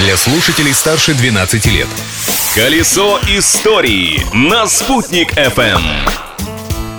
для слушателей старше 12 лет. Колесо истории на «Спутник FM.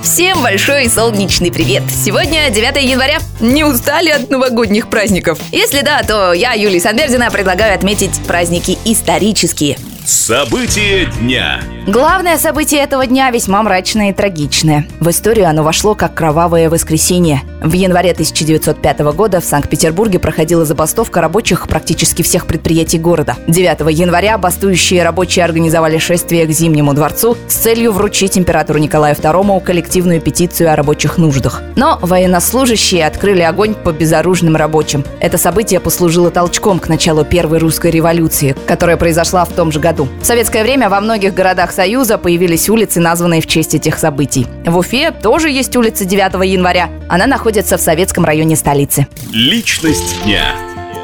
Всем большой солнечный привет! Сегодня 9 января. Не устали от новогодних праздников? Если да, то я, Юлия Санбердина, предлагаю отметить праздники исторические. События дня. Главное событие этого дня весьма мрачное и трагичное. В историю оно вошло как кровавое воскресенье. В январе 1905 года в Санкт-Петербурге проходила забастовка рабочих практически всех предприятий города. 9 января бастующие рабочие организовали шествие к Зимнему дворцу с целью вручить императору Николаю II коллективную петицию о рабочих нуждах. Но военнослужащие открыли огонь по безоружным рабочим. Это событие послужило толчком к началу Первой русской революции, которая произошла в том же году. В советское время во многих городах Союза появились улицы, названные в честь этих событий. В Уфе тоже есть улица 9 января. Она находится в советском районе столицы. Личность дня.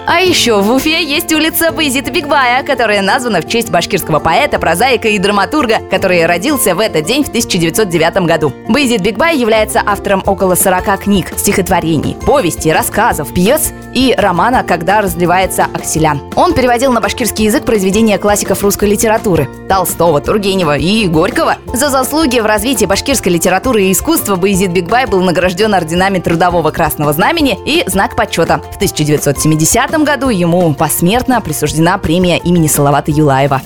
А еще в Уфе есть улица Баязита Бикбая, которая названа в честь башкирского поэта, прозаика и драматурга, который родился в этот день в 1909 году. Баязит Бикбай является автором около 40 книг, стихотворений, повестей, рассказов, пьес и романа «Когда разливается Акселян». Он переводил на башкирский язык произведения классиков русской литературы – Толстого, Тургенева и Горького. За заслуги в развитии башкирской литературы и искусства Баязит Бикбай был награжден орденами Трудового Красного Знамени и Знак почета. В 1970 году ему посмертно присуждена премия имени Салавата Юлаева.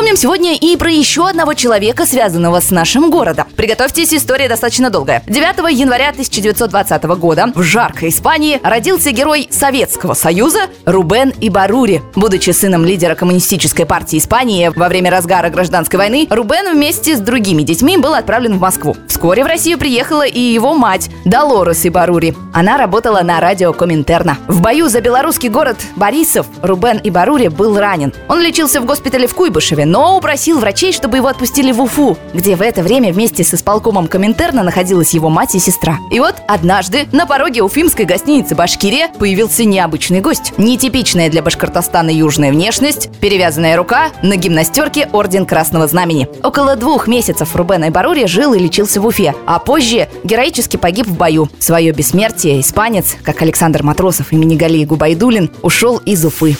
Вспомним сегодня и про еще одного человека, связанного с нашим городом. Приготовьтесь, история достаточно долгая. 9 января 1920 года в жаркой Испании родился герой Советского Союза Рубен Ибаррури. Будучи сыном лидера коммунистической партии Испании во время разгара гражданской войны, Рубен вместе с другими детьми был отправлен в Москву. Вскоре в Россию приехала и его мать Долорес Ибаррури. Она работала на радио Коминтерна. В бою за белорусский город Борисов Рубен Ибаррури был ранен. Он лечился в госпитале в Куйбышеве, но упросил врачей, чтобы его отпустили в Уфу, где в это время вместе с исполкомом Коминтерна находилась его мать и сестра. И вот однажды на пороге уфимской гостиницы «Башкирия» появился необычный гость. Нетипичная для Башкортостана южная внешность, перевязанная рука, на гимнастерке орден Красного Знамени. Около двух месяцев Рубен Айбарури жил и лечился в Уфе, а позже героически погиб в бою. Свое бессмертие испанец, как Александр Матросов имени Галии Губайдулин, ушел из Уфы.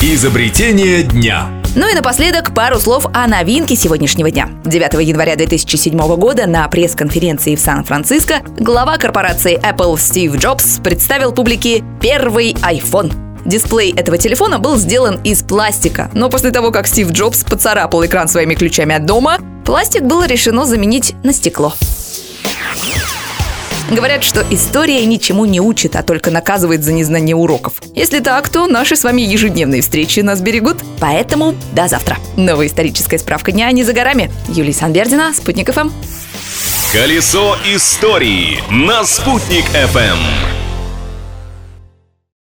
Изобретение дня. Ну и напоследок пару слов о новинке сегодняшнего дня. 9 января 2007 года на пресс-конференции в Сан-Франциско глава корпорации Apple Стив Джобс представил публике первый iPhone. Дисплей этого телефона был сделан из пластика, но после того, как Стив Джобс поцарапал экран своими ключами от дома, пластик было решено заменить на стекло. Говорят, что история ничему не учит, а только наказывает за незнание уроков. Если так, то наши с вами ежедневные встречи нас берегут. Поэтому до завтра. Новая историческая справка дня не за горами. Юлия Санбердина, Спутник ФМ. Колесо истории на «Спутник FM.